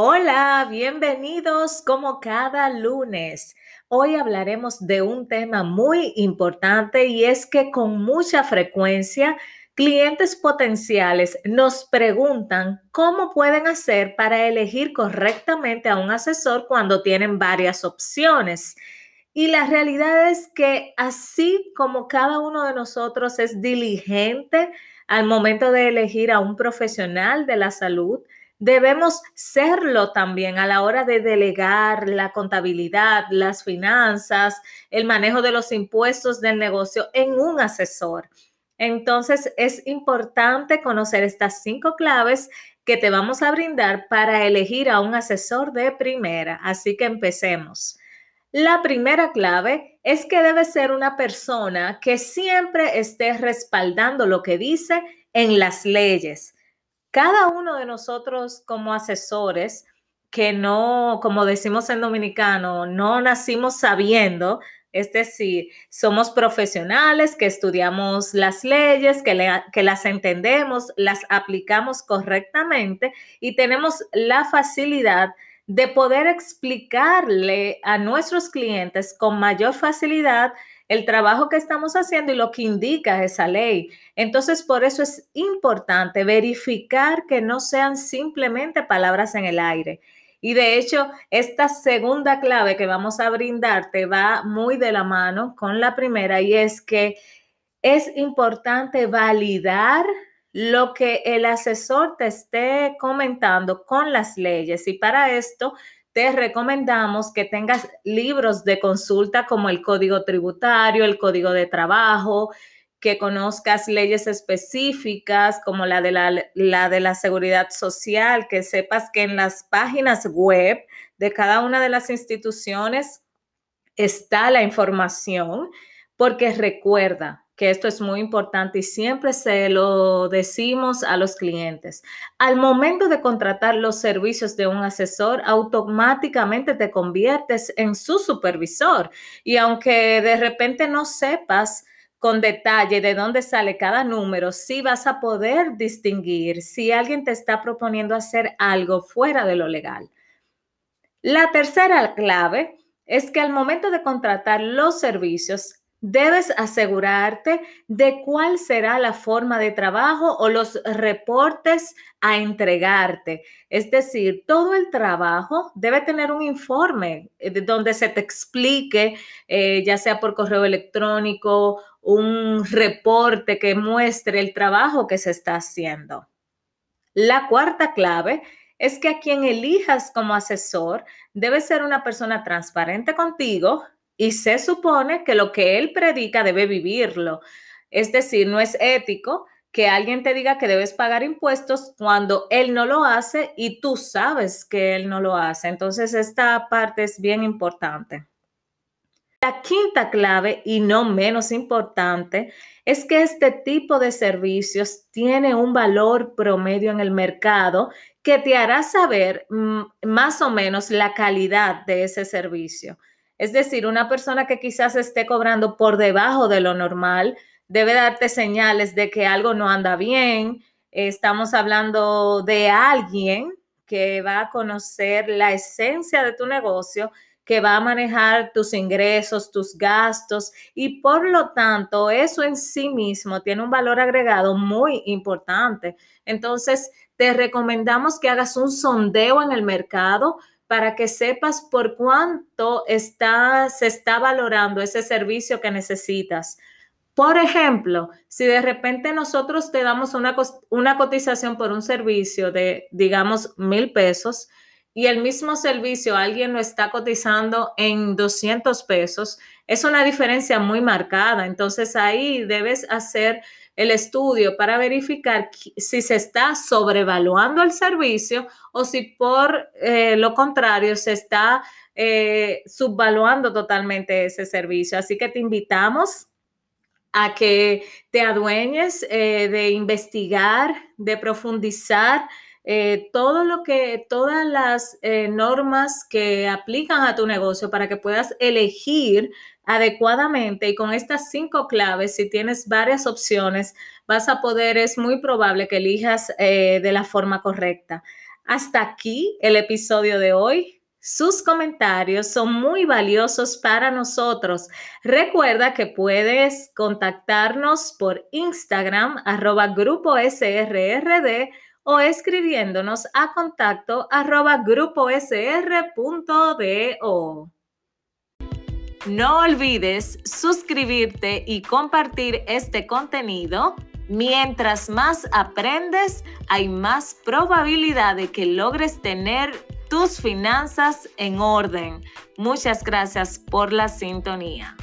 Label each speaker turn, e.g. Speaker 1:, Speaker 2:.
Speaker 1: Hola, bienvenidos como cada lunes. Hoy hablaremos de un tema muy importante y es que con mucha frecuencia clientes potenciales nos preguntan cómo pueden hacer para elegir correctamente a un asesor cuando tienen varias opciones. Y la realidad es que así como cada uno de nosotros es diligente al momento de elegir a un profesional de la salud, Debemos serlo también a la hora de delegar la contabilidad, las finanzas, el manejo de los impuestos del negocio en un asesor. Entonces es importante conocer estas cinco claves que te vamos a brindar para elegir a un asesor de primera. Así que empecemos. La primera clave es que debe ser una persona que siempre esté respaldando lo que dice en las leyes cada uno de nosotros como asesores, que no, como decimos en dominicano, no nacimos sabiendo, es decir, somos profesionales que estudiamos las leyes, que, que, las entendemos, las aplicamos correctamente y tenemos la facilidad de poder explicarle a nuestros clientes con mayor facilidad el trabajo que estamos haciendo y lo que indica esa ley. Entonces, por eso es importante verificar que no sean simplemente palabras en el aire. Y de hecho, esta segunda clave que vamos a brindarte va muy de la mano con la primera y es que es importante validar lo que el asesor te esté comentando con las leyes. Y para esto te recomendamos que tengas libros de consulta como el Código Tributario, el Código de Trabajo, que conozcas leyes específicas como la de la, la, de la seguridad social, que sepas que en las páginas web de cada una de las instituciones está la información, porque recuerda, que esto es muy importante y siempre se lo decimos a los clientes. Al momento de contratar los servicios de un asesor, automáticamente te conviertes en su supervisor. Y aunque de repente no sepas con detalle de dónde sale cada número, sí vas a poder distinguir si alguien te está proponiendo hacer algo fuera de lo legal. La tercera clave es que al momento de contratar los servicios, Debes asegurarte de cuál será la forma de trabajo o los reportes a entregarte. Es decir, todo el trabajo debe tener un informe eh, donde se te explique, eh, ya sea por correo electrónico, un reporte que muestre el trabajo que se está haciendo. La cuarta clave es que a quien elijas como asesor debe ser una persona transparente contigo, y se supone que lo que él predica debe vivirlo. Es decir, no es ético que alguien te diga que debes pagar impuestos cuando él no lo hace y tú sabes que él no lo hace. Entonces, esta parte es bien importante. La quinta clave, y no menos importante, es que este tipo de servicios tiene un valor promedio en el mercado que te hará saber mm, más o menos la calidad de ese servicio. Es decir, una persona que quizás esté cobrando por debajo de lo normal debe darte señales de que algo no anda bien. Estamos hablando de alguien que va a conocer la esencia de tu negocio, que va a manejar tus ingresos, tus gastos y por lo tanto eso en sí mismo tiene un valor agregado muy importante. Entonces, te recomendamos que hagas un sondeo en el mercado para que sepas por cuánto está, se está valorando ese servicio que necesitas. Por ejemplo, si de repente nosotros te damos una, una cotización por un servicio de, digamos, mil pesos y el mismo servicio alguien lo está cotizando en 200 pesos, es una diferencia muy marcada. Entonces ahí debes hacer el estudio para verificar si se está sobrevaluando el servicio o si por eh, lo contrario se está eh, subvaluando totalmente ese servicio. Así que te invitamos a que te adueñes eh, de investigar, de profundizar eh, todo lo que, todas las eh, normas que aplican a tu negocio para que puedas elegir adecuadamente y con estas cinco claves, si tienes varias opciones, vas a poder, es muy probable que elijas de la forma correcta. Hasta aquí el episodio de hoy. Sus comentarios son muy valiosos para nosotros. Recuerda que puedes contactarnos por Instagram, arroba grupo SRRD o escribiéndonos a contacto arroba gruposr.do. No olvides suscribirte y compartir este contenido. Mientras más aprendes, hay más probabilidad de que logres tener tus finanzas en orden. Muchas gracias por la sintonía.